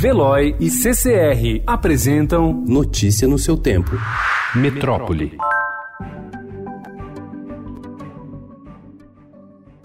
Veloy e CCR apresentam Notícia no seu tempo. Metrópole.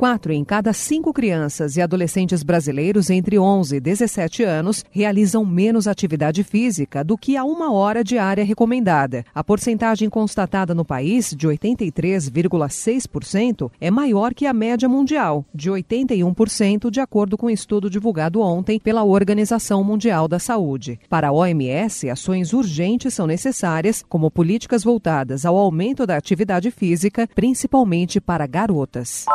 Quatro em cada cinco crianças e adolescentes brasileiros entre 11 e 17 anos realizam menos atividade física do que a uma hora diária recomendada. A porcentagem constatada no país, de 83,6%, é maior que a média mundial, de 81%, de acordo com um estudo divulgado ontem pela Organização Mundial da Saúde. Para a OMS, ações urgentes são necessárias, como políticas voltadas ao aumento da atividade física, principalmente para garotas.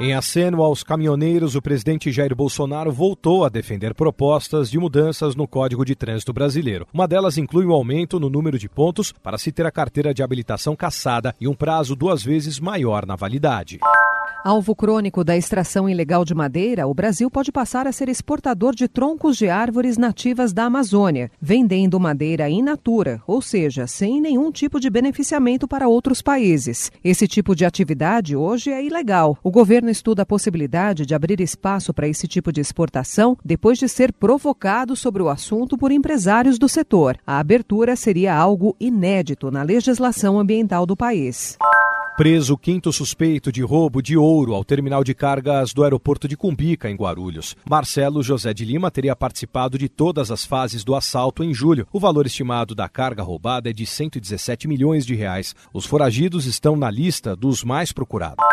Em aceno aos caminhoneiros, o presidente Jair Bolsonaro voltou a defender propostas de mudanças no Código de Trânsito Brasileiro. Uma delas inclui o um aumento no número de pontos para se ter a carteira de habilitação cassada e um prazo duas vezes maior na validade. Alvo crônico da extração ilegal de madeira, o Brasil pode passar a ser exportador de troncos de árvores nativas da Amazônia, vendendo madeira in natura, ou seja, sem nenhum tipo de beneficiamento para outros países. Esse tipo de atividade hoje é ilegal. O governo estuda a possibilidade de abrir espaço para esse tipo de exportação depois de ser provocado sobre o assunto por empresários do setor. A abertura seria algo inédito na legislação ambiental do país. Preso o quinto suspeito de roubo de ouro ao terminal de cargas do aeroporto de Cumbica, em Guarulhos. Marcelo José de Lima teria participado de todas as fases do assalto em julho. O valor estimado da carga roubada é de 117 milhões de reais. Os foragidos estão na lista dos mais procurados.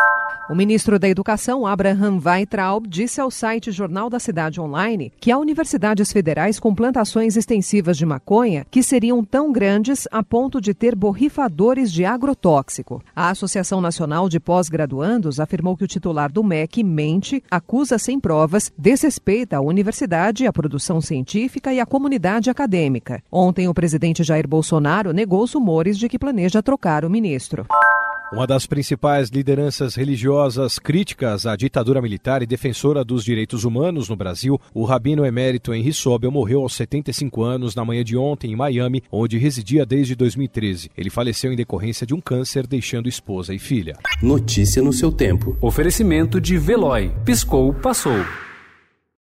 O ministro da Educação, Abraham Weitraub, disse ao site Jornal da Cidade Online que há universidades federais com plantações extensivas de maconha que seriam tão grandes a ponto de ter borrifadores de agrotóxico. A Associação Nacional de Pós-Graduandos afirmou que o titular do MEC mente, acusa sem provas, desrespeita a universidade, a produção científica e a comunidade acadêmica. Ontem, o presidente Jair Bolsonaro negou os rumores de que planeja trocar o ministro. Uma das principais lideranças religiosas críticas à ditadura militar e defensora dos direitos humanos no Brasil, o rabino emérito Henri Sobel morreu aos 75 anos na manhã de ontem em Miami, onde residia desde 2013. Ele faleceu em decorrência de um câncer, deixando esposa e filha. Notícia no seu tempo. Oferecimento de Veloy. Piscou, passou.